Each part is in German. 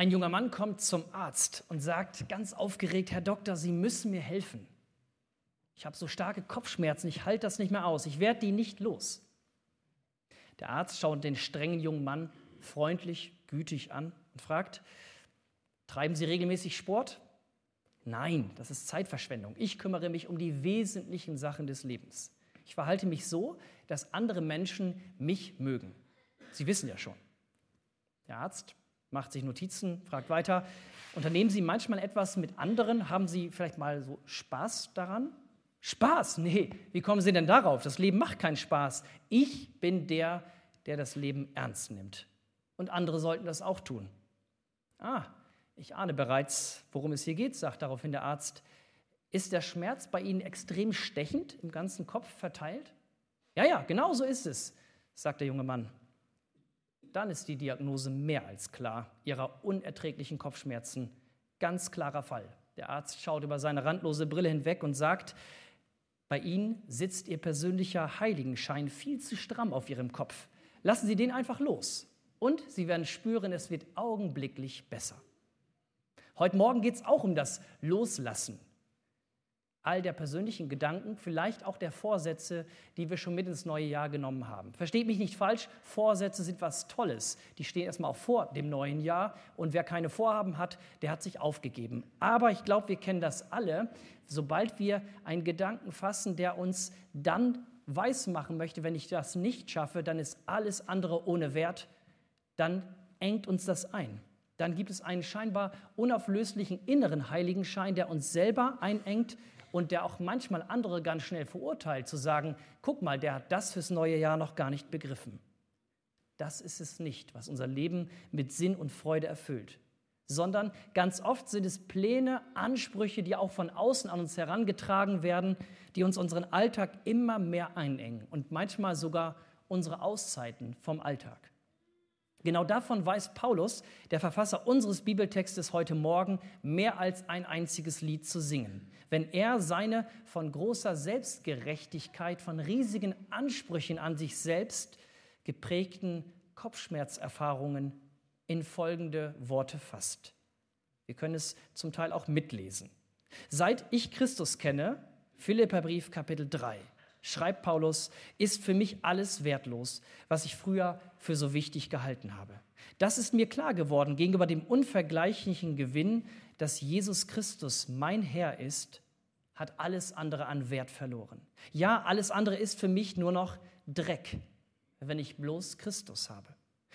Ein junger Mann kommt zum Arzt und sagt ganz aufgeregt, Herr Doktor, Sie müssen mir helfen. Ich habe so starke Kopfschmerzen, ich halte das nicht mehr aus, ich werde die nicht los. Der Arzt schaut den strengen jungen Mann freundlich, gütig an und fragt, treiben Sie regelmäßig Sport? Nein, das ist Zeitverschwendung. Ich kümmere mich um die wesentlichen Sachen des Lebens. Ich verhalte mich so, dass andere Menschen mich mögen. Sie wissen ja schon. Der Arzt macht sich Notizen, fragt weiter. Unternehmen Sie manchmal etwas mit anderen? Haben Sie vielleicht mal so Spaß daran? Spaß? Nee, wie kommen Sie denn darauf? Das Leben macht keinen Spaß. Ich bin der, der das Leben ernst nimmt. Und andere sollten das auch tun. Ah, ich ahne bereits, worum es hier geht, sagt daraufhin der Arzt. Ist der Schmerz bei Ihnen extrem stechend im ganzen Kopf verteilt? Ja, ja, genau so ist es, sagt der junge Mann. Dann ist die Diagnose mehr als klar. Ihrer unerträglichen Kopfschmerzen. Ganz klarer Fall. Der Arzt schaut über seine randlose Brille hinweg und sagt, bei Ihnen sitzt Ihr persönlicher Heiligenschein viel zu stramm auf Ihrem Kopf. Lassen Sie den einfach los. Und Sie werden spüren, es wird augenblicklich besser. Heute Morgen geht es auch um das Loslassen all der persönlichen Gedanken, vielleicht auch der Vorsätze, die wir schon mit ins neue Jahr genommen haben. Versteht mich nicht falsch, Vorsätze sind was Tolles. Die stehen erstmal auch vor dem neuen Jahr und wer keine Vorhaben hat, der hat sich aufgegeben. Aber ich glaube, wir kennen das alle. Sobald wir einen Gedanken fassen, der uns dann weismachen möchte, wenn ich das nicht schaffe, dann ist alles andere ohne Wert, dann engt uns das ein dann gibt es einen scheinbar unauflöslichen inneren Heiligenschein, der uns selber einengt und der auch manchmal andere ganz schnell verurteilt, zu sagen, guck mal, der hat das fürs neue Jahr noch gar nicht begriffen. Das ist es nicht, was unser Leben mit Sinn und Freude erfüllt, sondern ganz oft sind es Pläne, Ansprüche, die auch von außen an uns herangetragen werden, die uns unseren Alltag immer mehr einengen und manchmal sogar unsere Auszeiten vom Alltag. Genau davon weiß Paulus, der Verfasser unseres Bibeltextes heute Morgen, mehr als ein einziges Lied zu singen. Wenn er seine von großer Selbstgerechtigkeit, von riesigen Ansprüchen an sich selbst geprägten Kopfschmerzerfahrungen in folgende Worte fasst. Wir können es zum Teil auch mitlesen. Seit ich Christus kenne, Philipperbrief Kapitel 3, schreibt Paulus, ist für mich alles wertlos, was ich früher für so wichtig gehalten habe. Das ist mir klar geworden gegenüber dem unvergleichlichen Gewinn, dass Jesus Christus mein Herr ist, hat alles andere an Wert verloren. Ja, alles andere ist für mich nur noch Dreck, wenn ich bloß Christus habe.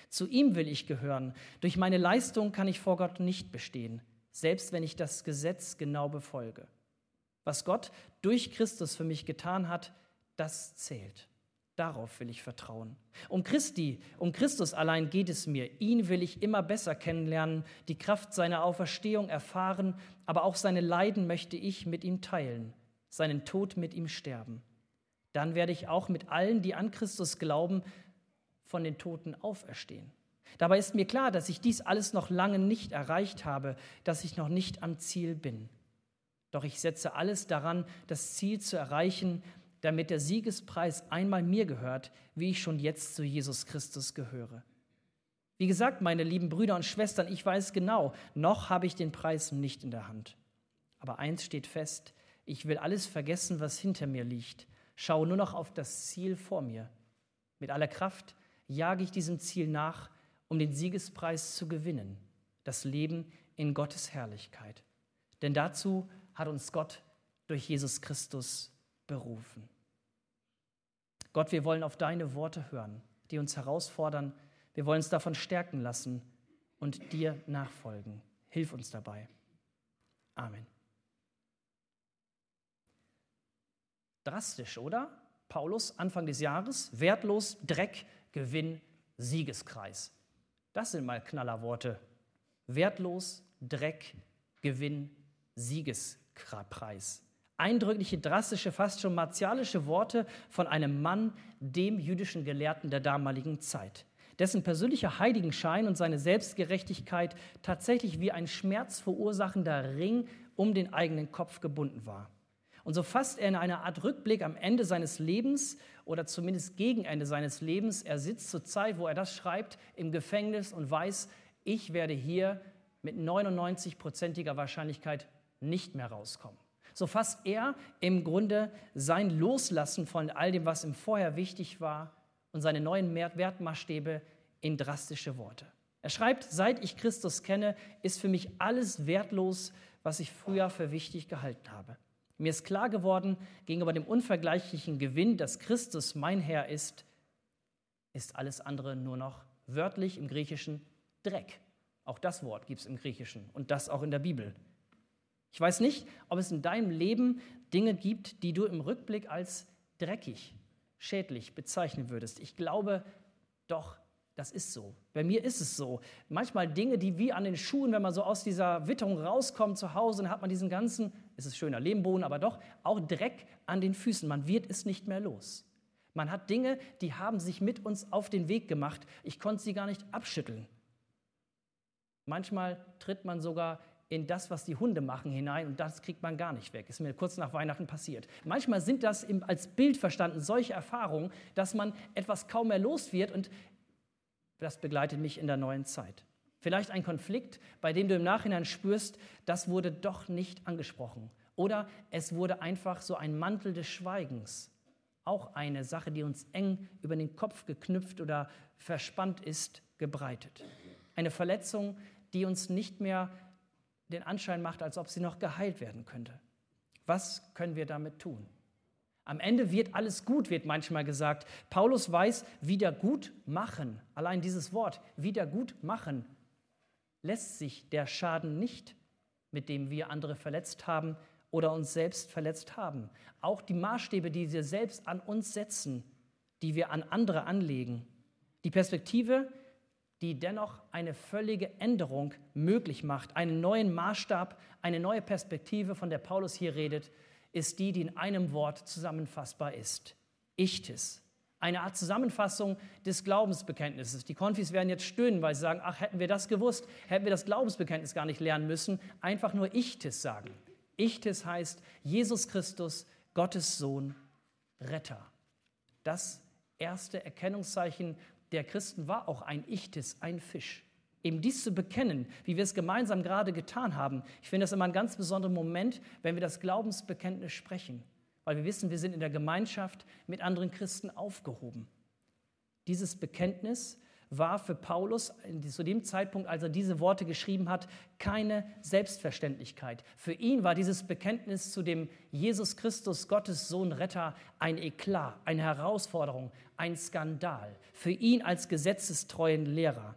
Zu ihm will ich gehören. Durch meine Leistung kann ich vor Gott nicht bestehen, selbst wenn ich das Gesetz genau befolge. Was Gott durch Christus für mich getan hat, das zählt. Darauf will ich vertrauen. Um Christi, um Christus allein geht es mir. Ihn will ich immer besser kennenlernen, die Kraft seiner Auferstehung erfahren, aber auch seine Leiden möchte ich mit ihm teilen, seinen Tod mit ihm sterben. Dann werde ich auch mit allen, die an Christus glauben, von den Toten auferstehen. Dabei ist mir klar, dass ich dies alles noch lange nicht erreicht habe, dass ich noch nicht am Ziel bin. Doch ich setze alles daran, das Ziel zu erreichen, damit der Siegespreis einmal mir gehört, wie ich schon jetzt zu Jesus Christus gehöre. Wie gesagt, meine lieben Brüder und Schwestern, ich weiß genau, noch habe ich den Preis nicht in der Hand. Aber eins steht fest, ich will alles vergessen, was hinter mir liegt, schaue nur noch auf das Ziel vor mir. Mit aller Kraft jage ich diesem Ziel nach, um den Siegespreis zu gewinnen, das Leben in Gottes Herrlichkeit. Denn dazu hat uns Gott durch Jesus Christus berufen. Gott, wir wollen auf deine Worte hören, die uns herausfordern. Wir wollen uns davon stärken lassen und dir nachfolgen. Hilf uns dabei. Amen. Drastisch, oder? Paulus, Anfang des Jahres, wertlos, Dreck, Gewinn, Siegeskreis. Das sind mal Knallerworte. Wertlos, Dreck, Gewinn, Siegespreis eindrückliche, drastische, fast schon martialische Worte von einem Mann, dem jüdischen Gelehrten der damaligen Zeit, dessen persönlicher Heiligenschein und seine Selbstgerechtigkeit tatsächlich wie ein schmerzverursachender Ring um den eigenen Kopf gebunden war. Und so fasst er in einer Art Rückblick am Ende seines Lebens oder zumindest gegen Ende seines Lebens. Er sitzt zur Zeit, wo er das schreibt, im Gefängnis und weiß, ich werde hier mit 99-prozentiger Wahrscheinlichkeit nicht mehr rauskommen. So fasst er im Grunde sein Loslassen von all dem, was ihm vorher wichtig war und seine neuen Wertmaßstäbe in drastische Worte. Er schreibt, seit ich Christus kenne, ist für mich alles wertlos, was ich früher für wichtig gehalten habe. Mir ist klar geworden, gegenüber dem unvergleichlichen Gewinn, dass Christus mein Herr ist, ist alles andere nur noch wörtlich im Griechischen Dreck. Auch das Wort gibt es im Griechischen und das auch in der Bibel. Ich weiß nicht, ob es in deinem Leben Dinge gibt, die du im Rückblick als dreckig, schädlich bezeichnen würdest. Ich glaube doch, das ist so. Bei mir ist es so. Manchmal Dinge, die wie an den Schuhen, wenn man so aus dieser Witterung rauskommt zu Hause, dann hat man diesen ganzen, es ist schöner Lehmboden, aber doch auch Dreck an den Füßen. Man wird es nicht mehr los. Man hat Dinge, die haben sich mit uns auf den Weg gemacht. Ich konnte sie gar nicht abschütteln. Manchmal tritt man sogar in das, was die Hunde machen, hinein und das kriegt man gar nicht weg. Ist mir kurz nach Weihnachten passiert. Manchmal sind das als Bild verstanden solche Erfahrungen, dass man etwas kaum mehr los wird und das begleitet mich in der neuen Zeit. Vielleicht ein Konflikt, bei dem du im Nachhinein spürst, das wurde doch nicht angesprochen. Oder es wurde einfach so ein Mantel des Schweigens. Auch eine Sache, die uns eng über den Kopf geknüpft oder verspannt ist, gebreitet. Eine Verletzung, die uns nicht mehr den Anschein macht, als ob sie noch geheilt werden könnte. Was können wir damit tun? Am Ende wird alles gut, wird manchmal gesagt. Paulus weiß, wieder gut machen. Allein dieses Wort, wieder gut machen, lässt sich der Schaden nicht, mit dem wir andere verletzt haben oder uns selbst verletzt haben. Auch die Maßstäbe, die wir selbst an uns setzen, die wir an andere anlegen. Die Perspektive, die dennoch eine völlige Änderung möglich macht, einen neuen Maßstab, eine neue Perspektive, von der Paulus hier redet, ist die, die in einem Wort zusammenfassbar ist. Ichtes. Eine Art Zusammenfassung des Glaubensbekenntnisses. Die Konfis werden jetzt stöhnen, weil sie sagen, ach, hätten wir das gewusst, hätten wir das Glaubensbekenntnis gar nicht lernen müssen. Einfach nur Ichtes sagen. Ichtes heißt Jesus Christus, Gottes Sohn, Retter. Das erste Erkennungszeichen der Christen war auch ein Ichtes, ein Fisch eben dies zu bekennen, wie wir es gemeinsam gerade getan haben. Ich finde das immer ein ganz besonderer Moment, wenn wir das Glaubensbekenntnis sprechen, weil wir wissen, wir sind in der Gemeinschaft mit anderen Christen aufgehoben. Dieses Bekenntnis war für Paulus zu dem Zeitpunkt, als er diese Worte geschrieben hat, keine Selbstverständlichkeit. Für ihn war dieses Bekenntnis zu dem Jesus Christus, Gottes Sohn, Retter, ein Eklat, eine Herausforderung, ein Skandal. Für ihn als gesetzestreuen Lehrer.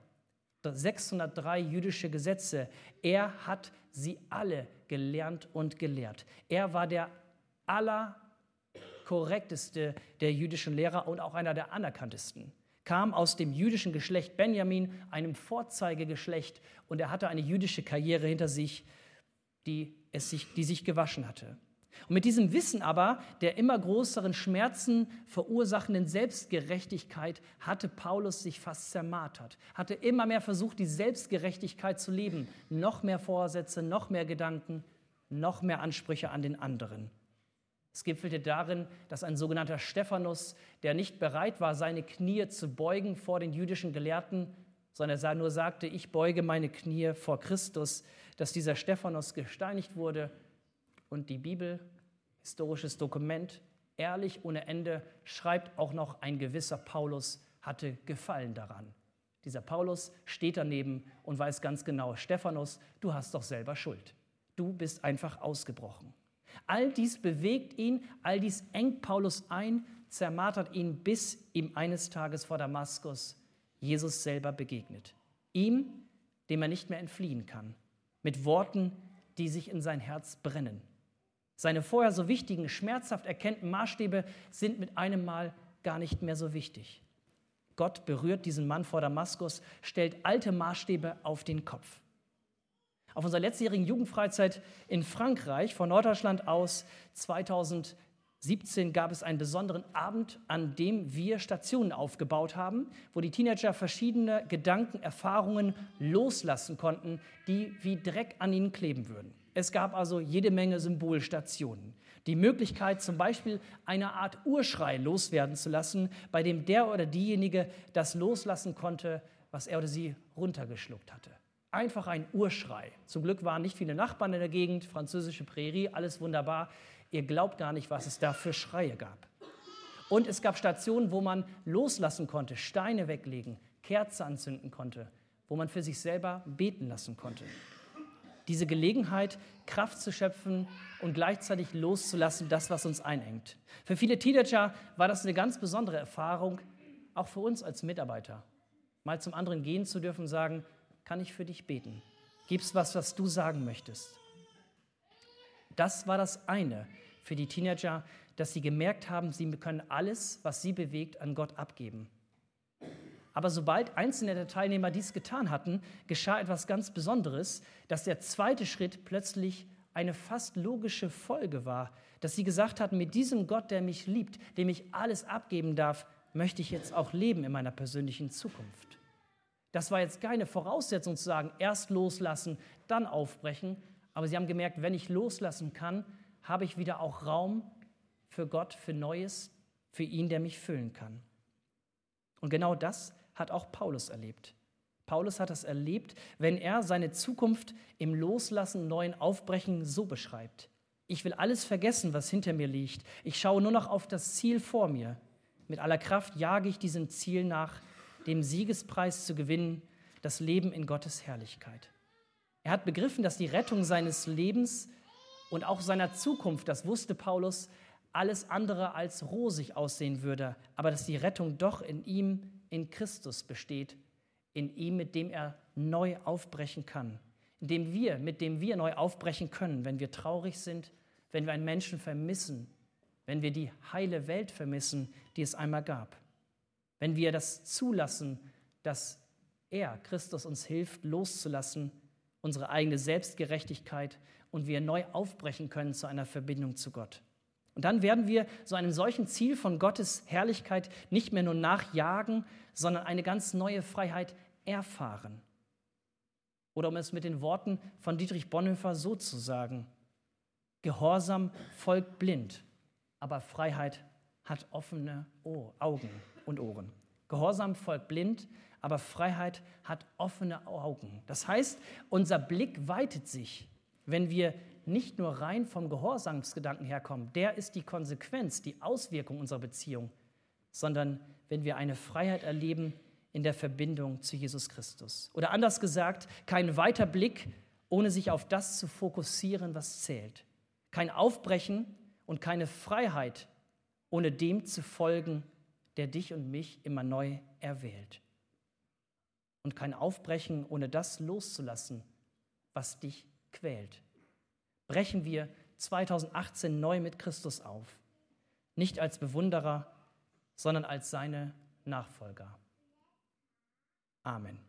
603 jüdische Gesetze. Er hat sie alle gelernt und gelehrt. Er war der allerkorrekteste der jüdischen Lehrer und auch einer der anerkanntesten. Kam aus dem jüdischen Geschlecht Benjamin, einem Vorzeigegeschlecht, und er hatte eine jüdische Karriere hinter sich, die, es sich, die sich gewaschen hatte. Und mit diesem Wissen aber der immer größeren Schmerzen verursachenden Selbstgerechtigkeit hatte Paulus sich fast zermartert, hatte immer mehr versucht, die Selbstgerechtigkeit zu leben. Noch mehr Vorsätze, noch mehr Gedanken, noch mehr Ansprüche an den anderen. Es gipfelte darin, dass ein sogenannter Stephanus, der nicht bereit war, seine Knie zu beugen vor den jüdischen Gelehrten, sondern er nur sagte, ich beuge meine Knie vor Christus, dass dieser Stephanus gesteinigt wurde und die Bibel, historisches Dokument, ehrlich ohne Ende, schreibt auch noch ein gewisser Paulus hatte Gefallen daran. Dieser Paulus steht daneben und weiß ganz genau, Stephanus, du hast doch selber Schuld. Du bist einfach ausgebrochen. All dies bewegt ihn, all dies engt Paulus ein, zermartert ihn, bis ihm eines Tages vor Damaskus Jesus selber begegnet. Ihm, dem er nicht mehr entfliehen kann, mit Worten, die sich in sein Herz brennen. Seine vorher so wichtigen, schmerzhaft erkannten Maßstäbe sind mit einem Mal gar nicht mehr so wichtig. Gott berührt diesen Mann vor Damaskus, stellt alte Maßstäbe auf den Kopf. Auf unserer letztjährigen Jugendfreizeit in Frankreich von Norddeutschland aus 2017 gab es einen besonderen Abend, an dem wir Stationen aufgebaut haben, wo die Teenager verschiedene Gedanken, Erfahrungen loslassen konnten, die wie Dreck an ihnen kleben würden. Es gab also jede Menge Symbolstationen. Die Möglichkeit, zum Beispiel eine Art Urschrei loswerden zu lassen, bei dem der oder diejenige das loslassen konnte, was er oder sie runtergeschluckt hatte. Einfach ein Urschrei. Zum Glück waren nicht viele Nachbarn in der Gegend, französische Prärie, alles wunderbar. Ihr glaubt gar nicht, was es da für Schreie gab. Und es gab Stationen, wo man loslassen konnte, Steine weglegen, Kerze anzünden konnte, wo man für sich selber beten lassen konnte. Diese Gelegenheit, Kraft zu schöpfen und gleichzeitig loszulassen, das, was uns einengt. Für viele Teenager war das eine ganz besondere Erfahrung, auch für uns als Mitarbeiter. Mal zum anderen gehen zu dürfen und sagen, kann ich für dich beten? Gibt es was, was du sagen möchtest? Das war das eine für die Teenager, dass sie gemerkt haben, sie können alles, was sie bewegt, an Gott abgeben. Aber sobald einzelne der Teilnehmer dies getan hatten, geschah etwas ganz Besonderes, dass der zweite Schritt plötzlich eine fast logische Folge war, dass sie gesagt hatten, mit diesem Gott, der mich liebt, dem ich alles abgeben darf, möchte ich jetzt auch leben in meiner persönlichen Zukunft. Das war jetzt keine Voraussetzung zu sagen, erst loslassen, dann aufbrechen. Aber sie haben gemerkt, wenn ich loslassen kann, habe ich wieder auch Raum für Gott, für Neues, für ihn, der mich füllen kann. Und genau das hat auch Paulus erlebt. Paulus hat das erlebt, wenn er seine Zukunft im Loslassen, neuen Aufbrechen so beschreibt. Ich will alles vergessen, was hinter mir liegt. Ich schaue nur noch auf das Ziel vor mir. Mit aller Kraft jage ich diesem Ziel nach, dem Siegespreis zu gewinnen, das Leben in Gottes Herrlichkeit. Er hat begriffen, dass die Rettung seines Lebens und auch seiner Zukunft, das wusste Paulus, alles andere als rosig aussehen würde, aber dass die Rettung doch in ihm, in Christus besteht, in ihm, mit dem er neu aufbrechen kann, in dem wir, mit dem wir neu aufbrechen können, wenn wir traurig sind, wenn wir einen Menschen vermissen, wenn wir die heile Welt vermissen, die es einmal gab. Wenn wir das zulassen, dass er, Christus, uns hilft, loszulassen, unsere eigene Selbstgerechtigkeit und wir neu aufbrechen können zu einer Verbindung zu Gott. Und dann werden wir so einem solchen Ziel von Gottes Herrlichkeit nicht mehr nur nachjagen, sondern eine ganz neue Freiheit erfahren. Oder um es mit den Worten von Dietrich Bonhoeffer so zu sagen, Gehorsam folgt blind, aber Freiheit hat offene Augen und Ohren. Gehorsam folgt blind, aber Freiheit hat offene Augen. Das heißt, unser Blick weitet sich, wenn wir nicht nur rein vom Gehorsamsgedanken herkommen, der ist die Konsequenz, die Auswirkung unserer Beziehung, sondern wenn wir eine Freiheit erleben in der Verbindung zu Jesus Christus. Oder anders gesagt, kein weiter Blick, ohne sich auf das zu fokussieren, was zählt. Kein Aufbrechen und keine Freiheit, ohne dem zu folgen, der dich und mich immer neu erwählt. Und kein Aufbrechen, ohne das loszulassen, was dich quält. Brechen wir 2018 neu mit Christus auf. Nicht als Bewunderer, sondern als seine Nachfolger. Amen.